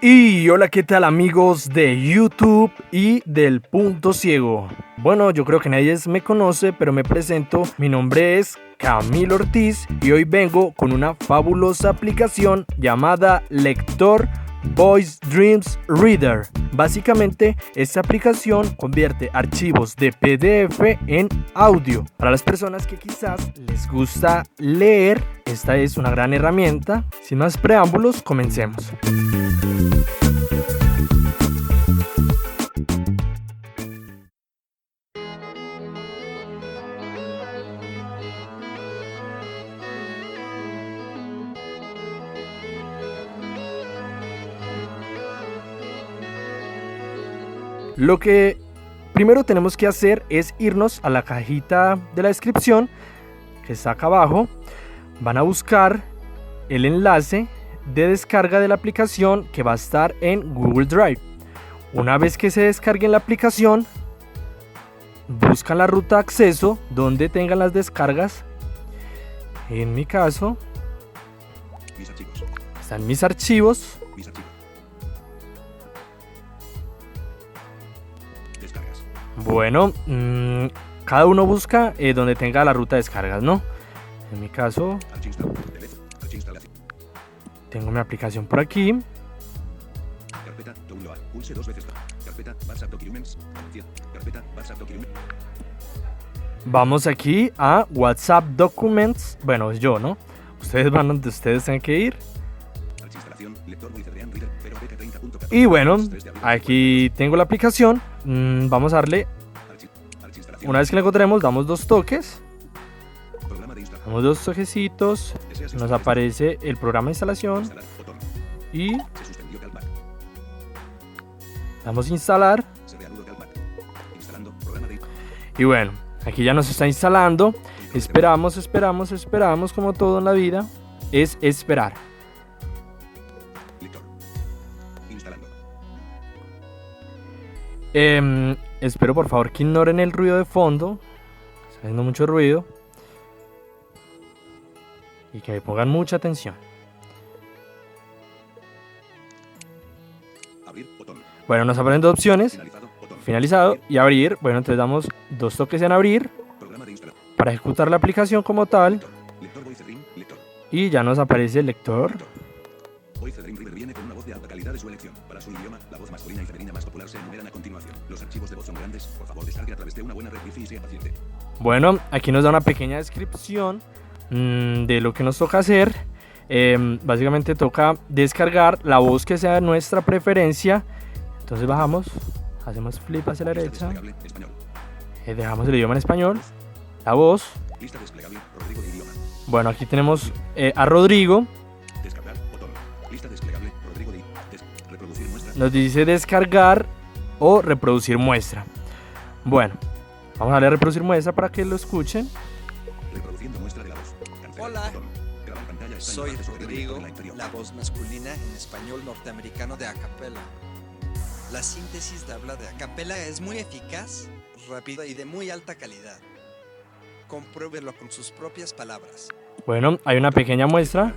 Y hola, ¿qué tal amigos de YouTube y del Punto Ciego? Bueno, yo creo que nadie me conoce, pero me presento. Mi nombre es Camilo Ortiz y hoy vengo con una fabulosa aplicación llamada Lector Voice Dreams Reader. Básicamente, esta aplicación convierte archivos de PDF en audio. Para las personas que quizás les gusta leer, esta es una gran herramienta. Sin más preámbulos, comencemos. Lo que primero tenemos que hacer es irnos a la cajita de la descripción que está acá abajo. Van a buscar el enlace de descarga de la aplicación que va a estar en Google Drive. Una vez que se descarguen la aplicación, buscan la ruta de acceso donde tengan las descargas. En mi caso, están mis archivos. Bueno, mmm, cada uno busca eh, donde tenga la ruta de descargas, ¿no? En mi caso, tengo mi aplicación por aquí. Vamos aquí a WhatsApp Documents. Bueno, es yo, ¿no? Ustedes van donde ustedes tienen que ir. Y bueno, aquí tengo la aplicación. Mm, vamos a darle. Una vez que la encontremos, damos dos toques. Damos dos toquecitos. Nos aparece el programa de instalación. Y damos instalar. Y bueno, aquí ya nos está instalando. Esperamos, esperamos, esperamos, como todo en la vida. Es esperar. Eh, espero por favor que ignoren el ruido de fondo. Está haciendo mucho ruido. Y que me pongan mucha atención. Bueno, nos aparecen dos opciones. Finalizado y abrir. Bueno, entonces damos dos toques en abrir. Para ejecutar la aplicación como tal. Y ya nos aparece el lector. Con una voz de alta calidad de su elección. Para su idioma, la voz masculina y femenina más popular se enumeran a continuación. Los archivos de voz son grandes, por favor descargue a través de una buena red wifi y sea paciente. Bueno, aquí nos da una pequeña descripción mmm, de lo que nos toca hacer. Eh, básicamente toca descargar la voz que sea de nuestra preferencia. Entonces bajamos, hacemos flip hacia la derecha. Eh, dejamos el idioma en español. La voz. Bueno, aquí tenemos eh, a Rodrigo. Nos dice descargar o reproducir muestra. Bueno, vamos a darle a reproducir muestra para que lo escuchen. Hola, soy Rodrigo, la voz masculina en español norteamericano de Acapella. La síntesis de habla de Acapella es muy eficaz, rápida y de muy alta calidad. Compruébelo con sus propias palabras. Bueno, hay una pequeña muestra.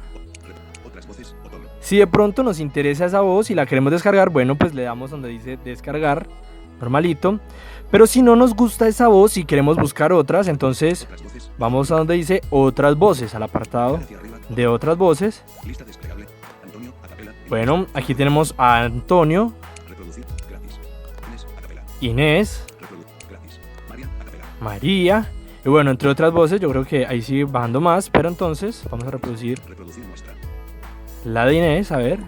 Si de pronto nos interesa esa voz y la queremos descargar, bueno, pues le damos donde dice descargar, normalito. Pero si no nos gusta esa voz y queremos buscar otras, entonces vamos a donde dice otras voces, al apartado de otras voces. Bueno, aquí tenemos a Antonio, Inés, María. Y bueno, entre otras voces, yo creo que ahí sigue bajando más, pero entonces vamos a reproducir la de Inés, a ver.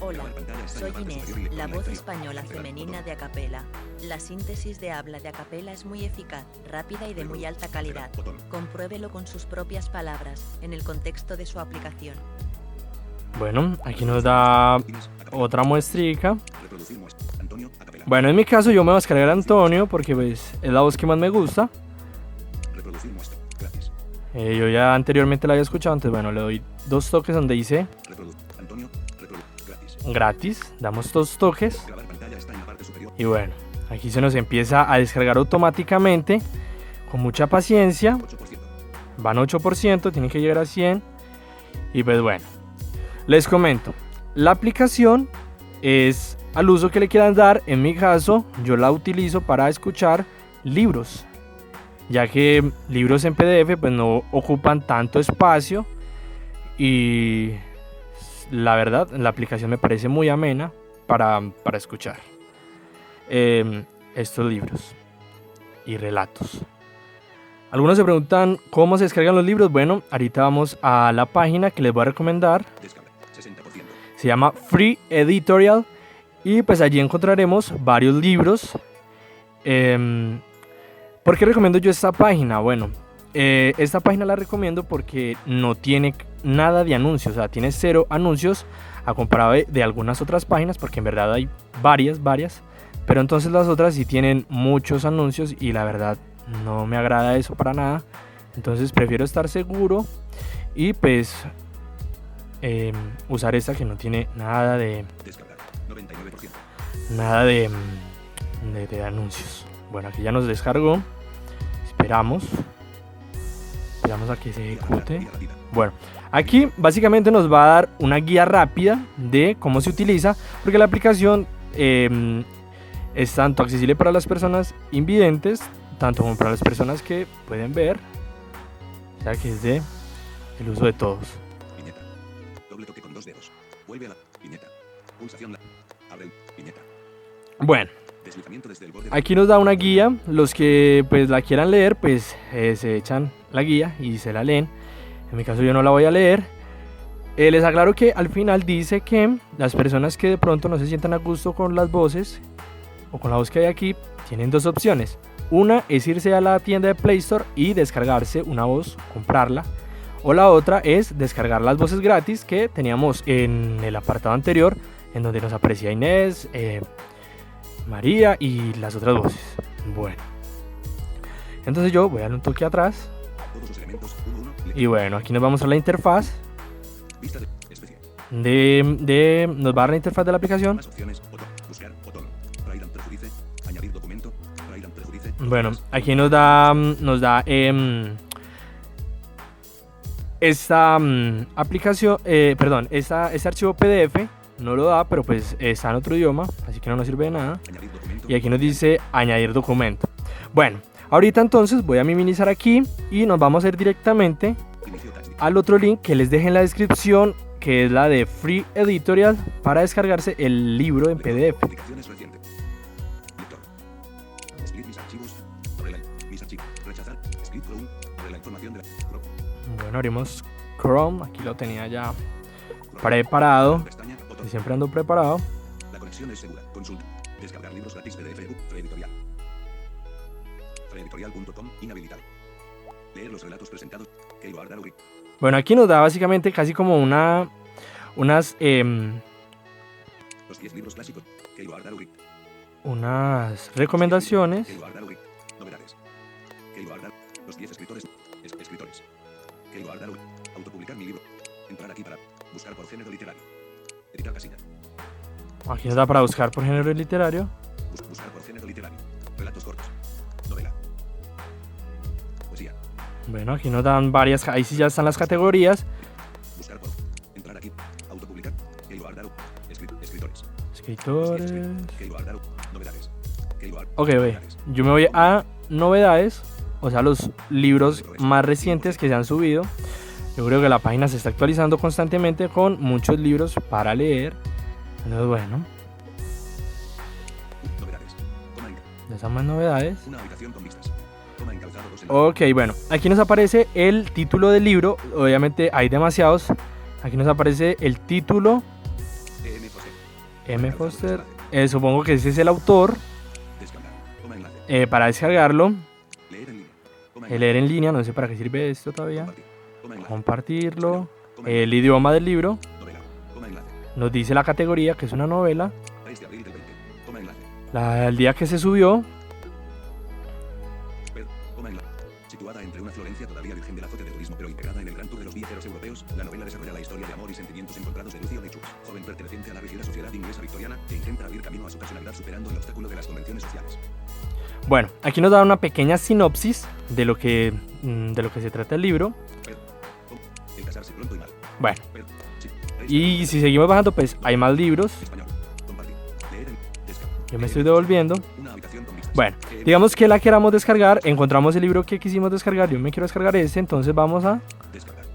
Hola, soy Inés, la voz española femenina de Acapela. La síntesis de habla de Acapela es muy eficaz, rápida y de muy alta calidad. Compruébelo con sus propias palabras, en el contexto de su aplicación. Bueno, aquí nos da otra muestrica. Bueno, en mi caso yo me voy a descargar a Antonio porque pues, es la voz que más me gusta. Eh, yo ya anteriormente la había escuchado, entonces bueno, le doy dos toques donde dice gratis. Damos dos toques. Y bueno, aquí se nos empieza a descargar automáticamente. Con mucha paciencia. Van 8%, tienen que llegar a 100. Y pues bueno, les comento. la aplicación es al uso que le quieran dar. En mi caso, yo la utilizo para escuchar libros, ya que libros en PDF pues no ocupan tanto espacio y la verdad la aplicación me parece muy amena para, para escuchar em, estos libros y relatos. Algunos se preguntan cómo se descargan los libros. Bueno, ahorita vamos a la página que les voy a recomendar. Se llama Free Editorial y pues allí encontraremos varios libros. Eh, ¿Por qué recomiendo yo esta página? Bueno, eh, esta página la recomiendo porque no tiene nada de anuncios, o sea, tiene cero anuncios a comparado de, algunas otras páginas, porque en verdad hay varias, varias, pero entonces las otras sí tienen muchos anuncios y la verdad no me agrada eso para nada. Entonces prefiero estar seguro y pues em, usar esta que no tiene nada de nada de, de anuncios. Bueno, aquí ya nos descargó. Esperamos. Esperamos a que se ejecute. Bueno, aquí básicamente nos va a dar una guía rápida de cómo se utiliza, porque la aplicación em, es tanto accesible para las personas invidentes, tanto como para las personas que pueden ver, o sea que es de el uso de todos. Bueno, Aquí nos da una guía. Los que pues la quieran leer, pues eh, se echan la guía y se la leen. En mi caso yo no la voy a leer. Eh, les aclaro que al final dice que las personas que de pronto no se sientan a gusto con las voces o con la voz que hay aquí, tienen dos opciones. Una es irse a la tienda de Play Store y descargarse una voz, comprarla. O la otra es descargar las voces gratis que teníamos en el apartado anterior, en donde nos aparecía Inés, eh, María y las otras voces. Bueno. Entonces yo voy a darle un toque atrás. Y bueno, aquí nos vamos a la interfaz. De, de, nos va a dar la interfaz de la aplicación. Bueno, aquí nos da, nos da eh, esta um, aplicación, eh, perdón, esta, este archivo PDF no lo da, pero pues está en otro idioma, así que no nos sirve de nada. Y aquí nos dice añadir documento. Bueno, ahorita entonces voy a minimizar aquí y nos vamos a ir directamente al otro link que les deje en la descripción, que es la de Free Editorial, para descargarse el libro en PDF. Bueno, abrimos Chrome, aquí lo tenía ya preparado siempre ando preparado. La conexión es segura. Consulta. Descargar libros gratis PDF Editorial. Editorial.com inhabilitado. Leer los relatos presentados. Bueno, aquí nos da básicamente casi como una unas eh, los 10 libros clásicos. Unas recomendaciones. Novedades. Los 10 escritores. Escritores. Autopublicar mi libro. Entrar aquí para buscar por género literario. Aquí nos da para buscar por género literario. Buscar por género literario. Relatos cortos. Novela. Poesía. Bueno, aquí nos dan varias. Ahí sí ya están las categorías. Buscar por. Entrar aquí. Autopublicar. Escritores. Escritores. Novedades. Ok, ok. Yo me voy a novedades. O sea, los libros más recientes que se han subido. Yo creo que la página se está actualizando constantemente con muchos libros para leer. Entonces, bueno. Novedades. más novedades. Ok, bueno. Aquí nos aparece el título del libro. Obviamente hay demasiados. Aquí nos aparece el título. M. Foster. Eh, supongo que ese es el autor. Eh, para descargarlo. Leer en línea. No sé para qué sirve esto todavía compartirlo, el idioma del libro, nos dice la categoría que es una novela, la, el día que se subió, situada entre una Florencia todavía virgen del azote de turismo pero integrada en el gran tour de los viajeros europeos, la novela desarrolla la historia de amor y sentimientos encontrados de Lucio de Chus, joven perteneciente a la rígida sociedad inglesa victoriana que intenta abrir camino a su personalidad superando el obstáculo de las convenciones sociales. Bueno, aquí nos da una pequeña sinopsis de lo que, mm, de lo que se trata el libro. Bueno. Y si seguimos bajando, pues hay más libros. Yo me estoy devolviendo. Bueno, Eh, digamos que la queramos descargar. Encontramos el libro que quisimos descargar. Yo me quiero descargar este. Entonces vamos a,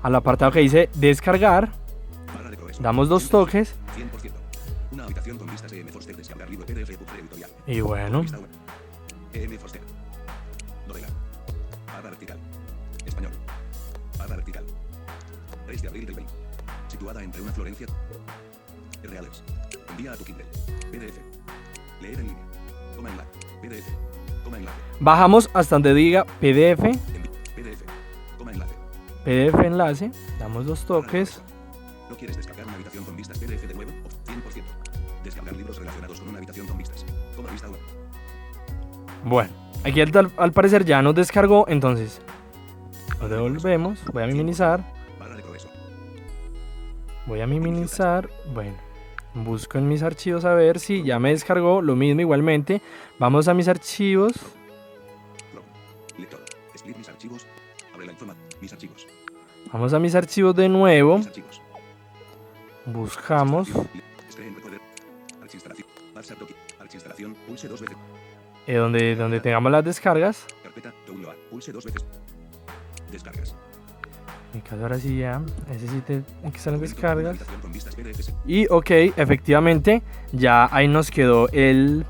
al apartado que dice descargar. Damos dos toques. 100%. Una 3 de abril del 20. Situada entre una Florencia. Reales. Envía a tu Kindle. PDF. Leer en línea. Toma enlace. PDF. Toma enlace. bajamos hasta donde diga PDF. PDF. Toma enlace. PDF enlace. Damos dos toques. ¿No quieres descargar una habitación con vistas PDF de nuevo? Op- 100%. Descargar libros relacionados con una habitación con vistas. Toma vista web. Bueno, aquí al, al parecer ya nos descargó. Entonces, lo devolvemos. Voy a minimizar. Voy a minimizar. Bueno, busco en mis archivos a ver si ya me descargó. Lo mismo igualmente. Vamos a mis archivos. Lector. Mis archivos. Abre la. Mis archivos. Vamos a mis archivos de nuevo. Buscamos. Veces. eh, donde, donde tengamos las descargas. Carpeta. Pulse dos veces. Descargas. Ahora sí ya. Ese sí te, aquí están las descargas. Y ok, efectivamente, ya ahí nos quedó el,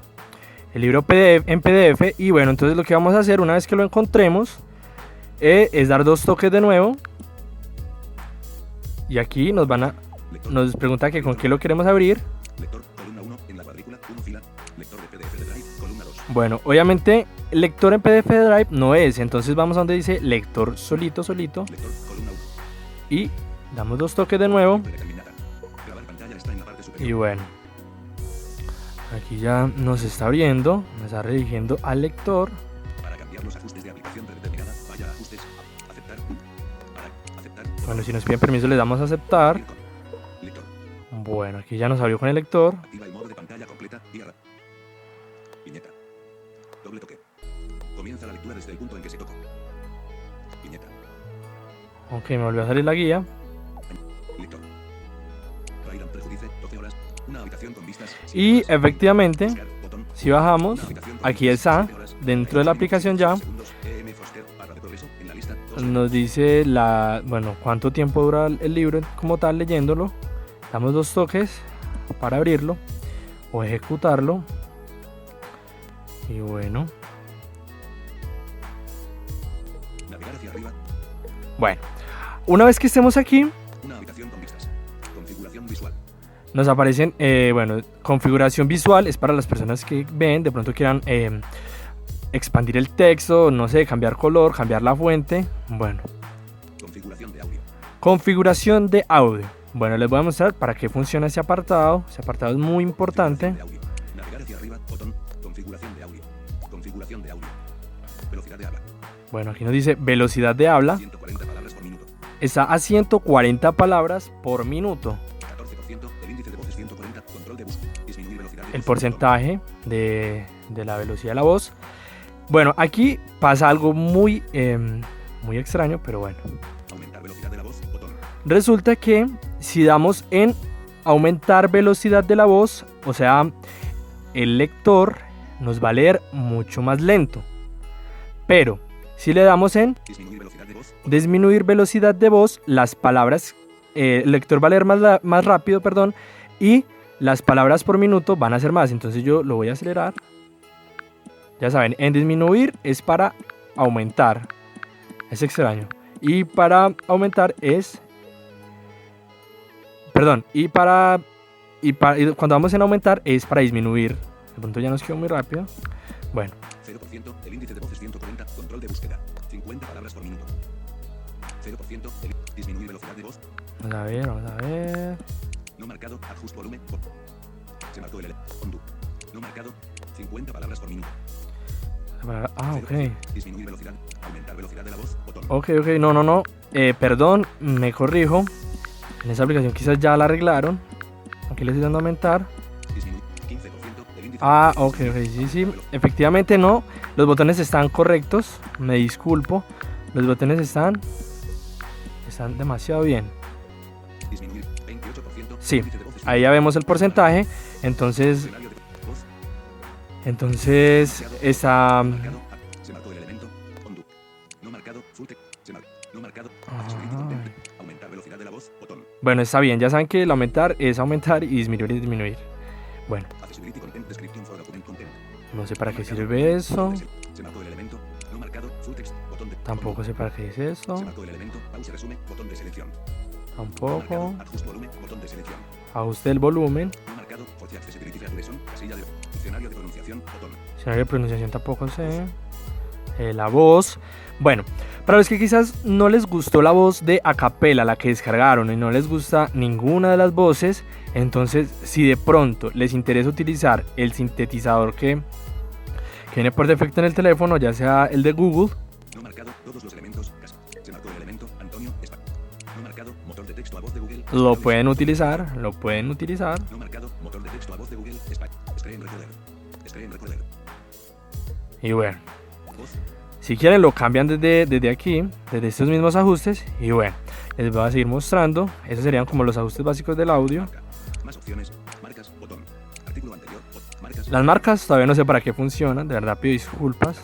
el libro PDF, en PDF. Y bueno, entonces lo que vamos a hacer una vez que lo encontremos eh, es dar dos toques de nuevo. Y aquí nos van a nos pregunta que con qué lo queremos abrir. Lector. Columna 1. En la cuadrícula. 1 fila. Lector de PDF de Drive. Columna 2. Bueno, obviamente lector en PDF Drive no es, entonces vamos a donde dice lector solito, solito Lector. Columna 1. y damos dos toques de nuevo. Y bueno, aquí ya nos está abriendo, nos está redirigiendo al lector. Bueno, si nos piden permiso le damos a aceptar. Bueno, aquí ya nos abrió con el lector. Comienza la lectura desde el punto en Ok, me volvió a salir la guía. Lector. Raidan prejudice. 12 horas. Una habitación con vistas. Y efectivamente, si bajamos, aquí está, dentro de la aplicación ya, dos. nos dice la, bueno, cuánto tiempo dura el libro como tal leyéndolo. Damos dos toques para abrirlo o ejecutarlo. Y bueno, bueno. Una vez que estemos aquí, Una habitación con vistas. Configuración visual. nos aparecen, eh, bueno, configuración visual es para las personas que ven, de pronto quieran eh, expandir el texto, no sé, cambiar color, cambiar la fuente. Bueno, Configuración de audio. configuración de audio. Bueno, les voy a mostrar para qué funciona ese apartado. Ese apartado es muy importante. Configuración de audio. Navegar hacia arriba. Botón. Configuración de audio. Configuración de audio. Velocidad de habla. Bueno, aquí nos dice velocidad de habla. 140 palabras por minuto. Está a 140 palabras por minuto. 14%. El índice de voz es 140. Control de búsqueda. Disminuir velocidad de El voz. porcentaje de, de la velocidad de la voz. Bueno, aquí pasa algo muy, em, muy extraño, pero bueno. Aumentar velocidad de la voz. Botón. Resulta que si damos en aumentar velocidad de la voz, o sea, el lector nos va a leer mucho más lento. Pero si le damos en Disminuir velocidad de voz. disminuir velocidad de voz, las palabras, eh, el lector va a leer más, la- más rápido, perdón, y las palabras por minuto van a ser más. Entonces yo lo voy a acelerar. Ya saben, en disminuir es para aumentar. Es extraño. Y para aumentar es... Perdón, y para... Y, para, y cuando vamos en aumentar es para disminuir. De pronto ya nos quedó muy rápido. Bueno, 0%. El índice de voz es 140. Control de búsqueda. 50 palabras por minuto. 0%. El... Disminuir velocidad de voz. vamos a ver, vamos a ver. No marcado. Adjust volumen. Se marcó el L. Undo. No marcado. 50 palabras por minuto. Ah, ok. 0%. Disminuir velocidad. Aumentar velocidad de la voz. Botón. Ok, ok, no, no, no. Eh, perdón, me corrijo. En esa aplicación quizás ya la arreglaron. Aquí le estoy dando a aumentar. Disminuir 15%. El índice Ah, ok, ok, 140. sí, sí. Efectivamente no. Los botones están correctos. Me disculpo. Los botones están... Están demasiado bien. Disminuir 28%. Sí, ahí ya vemos el porcentaje. Entonces, entonces esa... Marcado. A. Se marcó el elemento. Undo. No marcado. Full text. Se mar- No marcado. Accessibility Ajá. content. Aumentar velocidad de la voz. Botón. Bueno, está bien, ya saben que el aumentar es aumentar y disminuir es disminuir. Bueno, no sé para qué sirve eso. Tampoco sé para qué dice eso. Tampoco. Ajuste el volumen. Diccionario de pronunciación tampoco sé. Eh, la voz. Bueno, para los que quizás no les gustó la voz de Acapella, la que descargaron, y no les gusta ninguna de las voces, entonces si de pronto les interesa utilizar el sintetizador que, que viene por defecto en el teléfono, ya sea el de Google, No marcado. Todos los elementos. Cas- Se marcó el elemento. Antonio. Espa- No marcado. Motor de texto a voz de Google. lo pueden utilizar, lo pueden utilizar. No marcado. Motor de texto a voz de Google. Recorder. Recorder. Y bueno, si quieren lo cambian desde, desde aquí, desde estos mismos ajustes. Y bueno, les voy a seguir mostrando. Esos serían como los ajustes básicos del audio. Marca. Más opciones. Las marcas todavía no sé para qué funcionan, de verdad pido disculpas.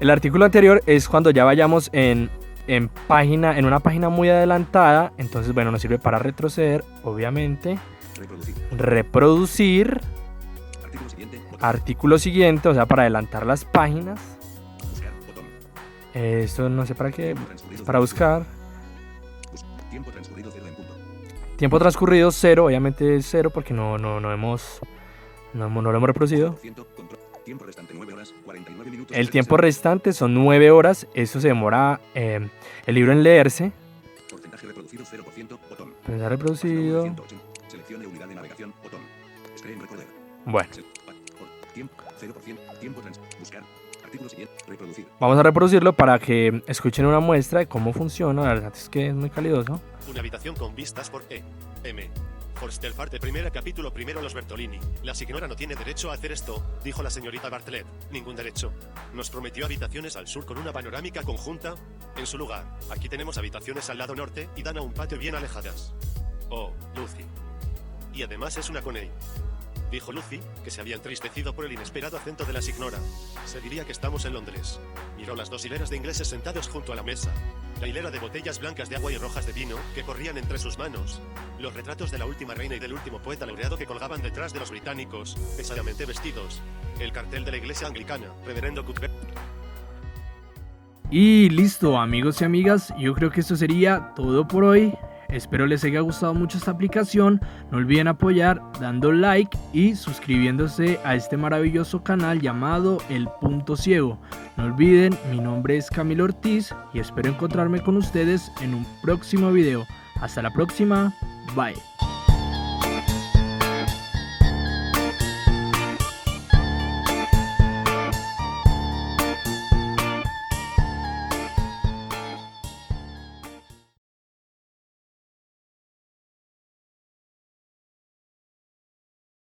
El artículo anterior es cuando ya vayamos en, en página, en una página muy adelantada, entonces bueno, nos sirve para retroceder, obviamente, Reproducir. reproducir, Artículo siguiente. Botón. artículo siguiente, o sea, para adelantar las páginas. Esto no sé para qué, para buscar. Bus- Tiempo transcurrido cero en punto. Tiempo transcurrido cero, obviamente es cero porque no, no, no hemos, no, no lo hemos reproducido. 100%, control. Tiempo restante 9 horas, 49 minutos. El 30 tiempo restante son nueve horas, eso se demora eh, el libro en leerse. Porcentaje reproducido 0%. Botón. Pensar Página reproducido. 180. Seleccione unidad de navegación. Botón. Screen recorder. Bueno. Se- pa- por- Tiempo 0%. Tiempo trans. Buscar. Artículo siguiente. Reproducir. Vamos a reproducirlo para que escuchen una muestra de cómo funciona. La verdad es que es muy calidoso. Una habitación con vistas por E. M. Forstelfarte primera capítulo primero los Bertolini. La signora no tiene derecho a hacer esto, dijo la señorita Bartlett. Ningún derecho. Nos prometió habitaciones al sur con una panorámica conjunta. En su lugar, aquí tenemos habitaciones al lado norte y dan a un patio bien alejadas. Oh, Lucy. Y además es una coney. Dijo Lucy, que se había entristecido por el inesperado acento de la signora. Se diría que estamos en Londres. Miró las dos hileras de ingleses sentados junto a la mesa. La hilera de botellas blancas de agua y rojas de vino que corrían entre sus manos. Los retratos de la última reina y del último poeta laureado que colgaban detrás de los británicos, pesadamente vestidos. El cartel de la iglesia anglicana, Reverendo Cuthbert. Y listo, amigos y amigas. Yo creo que esto sería todo por hoy. Espero les haya gustado mucho esta aplicación. No olviden apoyar dando like y suscribiéndose a este maravilloso canal llamado El Punto Ciego. No olviden, mi nombre es Camilo Ortiz y espero encontrarme con ustedes en un próximo video. Hasta la próxima. Bye.